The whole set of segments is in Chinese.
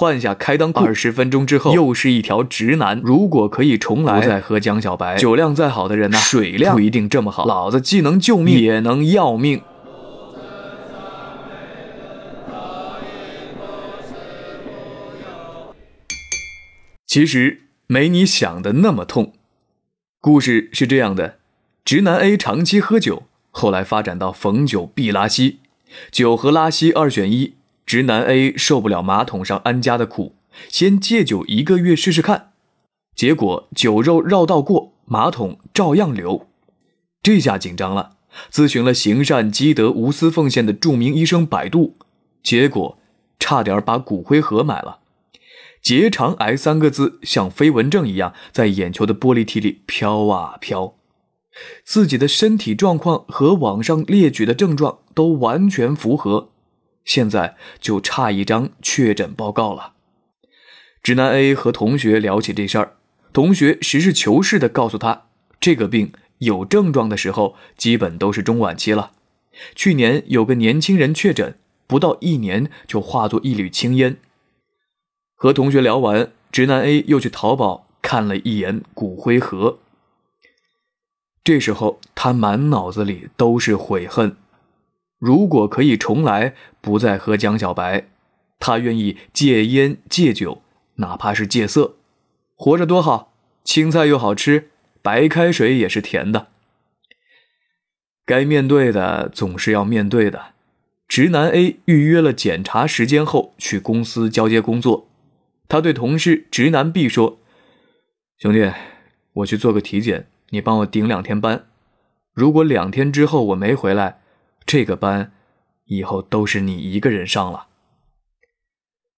换下开裆裤，二十分钟之后又是一条直男。如果可以重来，不再喝江小白。酒量再好的人呐，水量不一定这么好。老子既能救命，也能要命。其实没你想的那么痛。故事是这样的：直男 A 长期喝酒，后来发展到逢酒必拉稀，酒和拉稀二选一。直男 A 受不了马桶上安家的苦，先戒酒一个月试试看。结果酒肉绕道过，马桶照样流。这下紧张了，咨询了行善积德、无私奉献的著名医生百度，结果差点把骨灰盒买了。结肠癌三个字像飞蚊症一样在眼球的玻璃体里飘啊飘，自己的身体状况和网上列举的症状都完全符合。现在就差一张确诊报告了。直男 A 和同学聊起这事儿，同学实事求是地告诉他，这个病有症状的时候，基本都是中晚期了。去年有个年轻人确诊，不到一年就化作一缕青烟。和同学聊完，直男 A 又去淘宝看了一眼骨灰盒。这时候他满脑子里都是悔恨。如果可以重来，不再喝江小白，他愿意戒烟戒酒，哪怕是戒色，活着多好，青菜又好吃，白开水也是甜的。该面对的总是要面对的。直男 A 预约了检查时间后，去公司交接工作。他对同事直男 B 说：“兄弟，我去做个体检，你帮我顶两天班。如果两天之后我没回来。”这个班，以后都是你一个人上了。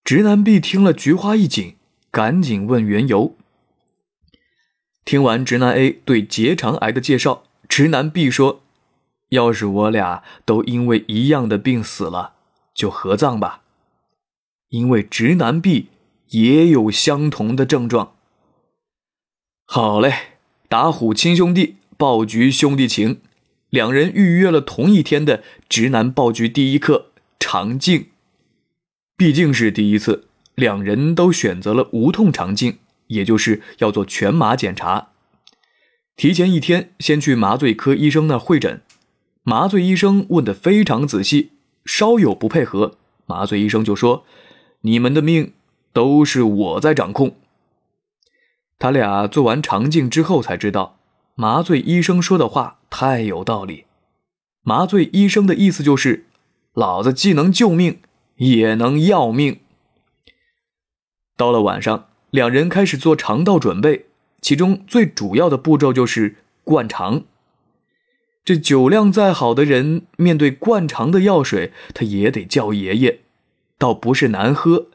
直男 B 听了，菊花一紧，赶紧问缘由。听完直男 A 对结肠癌的介绍，直男 B 说：“要是我俩都因为一样的病死了，就合葬吧。”因为直男 B 也有相同的症状。好嘞，打虎亲兄弟，爆菊兄弟情。两人预约了同一天的直男爆菊第一课肠镜，毕竟是第一次，两人都选择了无痛肠镜，也就是要做全麻检查。提前一天，先去麻醉科医生那会诊，麻醉医生问的非常仔细，稍有不配合，麻醉医生就说：“你们的命都是我在掌控。”他俩做完肠镜之后才知道。麻醉医生说的话太有道理。麻醉医生的意思就是，老子既能救命，也能要命。到了晚上，两人开始做肠道准备，其中最主要的步骤就是灌肠。这酒量再好的人，面对灌肠的药水，他也得叫爷爷。倒不是难喝，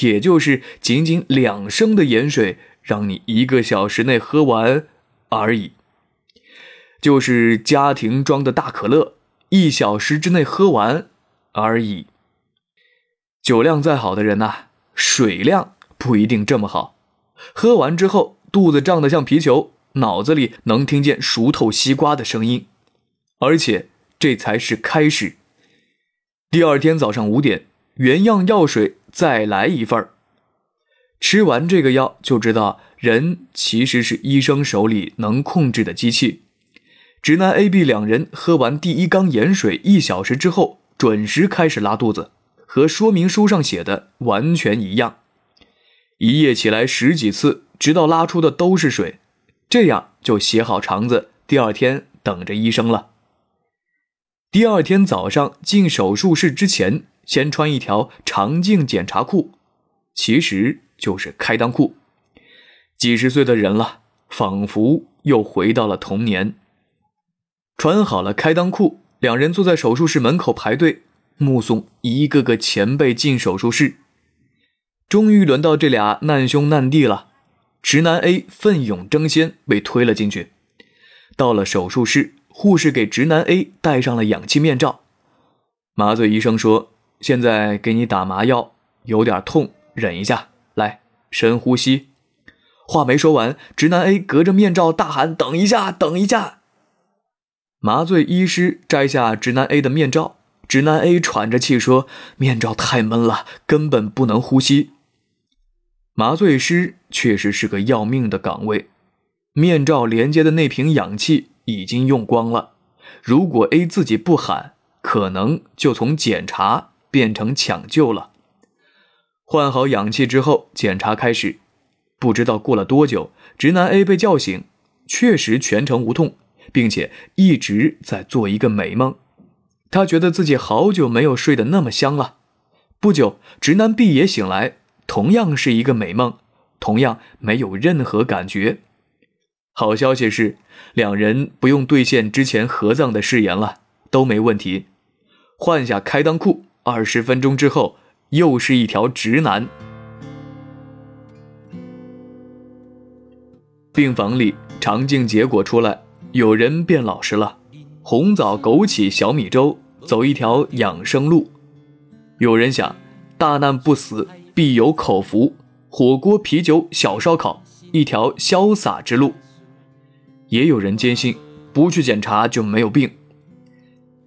也就是仅仅两升的盐水，让你一个小时内喝完而已。就是家庭装的大可乐，一小时之内喝完而已。酒量再好的人呐，水量不一定这么好。喝完之后，肚子胀得像皮球，脑子里能听见熟透西瓜的声音，而且这才是开始。第二天早上五点，原样药水再来一份吃完这个药，就知道人其实是医生手里能控制的机器。直男 A、B 两人喝完第一缸盐水，一小时之后准时开始拉肚子，和说明书上写的完全一样。一夜起来十几次，直到拉出的都是水，这样就洗好肠子，第二天等着医生了。第二天早上进手术室之前，先穿一条肠镜检查裤，其实就是开裆裤。几十岁的人了，仿佛又回到了童年。穿好了开裆裤，两人坐在手术室门口排队，目送一个个前辈进手术室。终于轮到这俩难兄难弟了。直男 A 奋勇争先，被推了进去。到了手术室，护士给直男 A 戴上了氧气面罩。麻醉医生说：“现在给你打麻药，有点痛，忍一下。来，深呼吸。”话没说完，直男 A 隔着面罩大喊：“等一下，等一下！”麻醉医师摘下直男 A 的面罩，直男 A 喘着气说：“面罩太闷了，根本不能呼吸。”麻醉师确实是个要命的岗位，面罩连接的那瓶氧气已经用光了。如果 A 自己不喊，可能就从检查变成抢救了。换好氧气之后，检查开始。不知道过了多久，直男 A 被叫醒，确实全程无痛，并且一直在做一个美梦。他觉得自己好久没有睡得那么香了。不久，直男 B 也醒来。同样是一个美梦，同样没有任何感觉。好消息是，两人不用兑现之前合葬的誓言了，都没问题。换下开裆裤，二十分钟之后，又是一条直男。病房里，肠镜结果出来，有人变老实了。红枣枸杞小米粥，走一条养生路。有人想，大难不死。必有口福，火锅、啤酒、小烧烤，一条潇洒之路。也有人坚信，不去检查就没有病。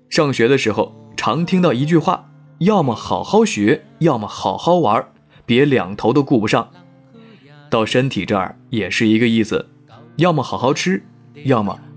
上学的时候，常听到一句话：要么好好学，要么好好玩，别两头都顾不上。到身体这儿也是一个意思，要么好好吃，要么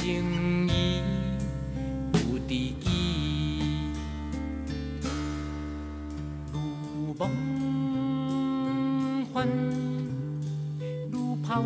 情义，有知己，如梦幻，如泡。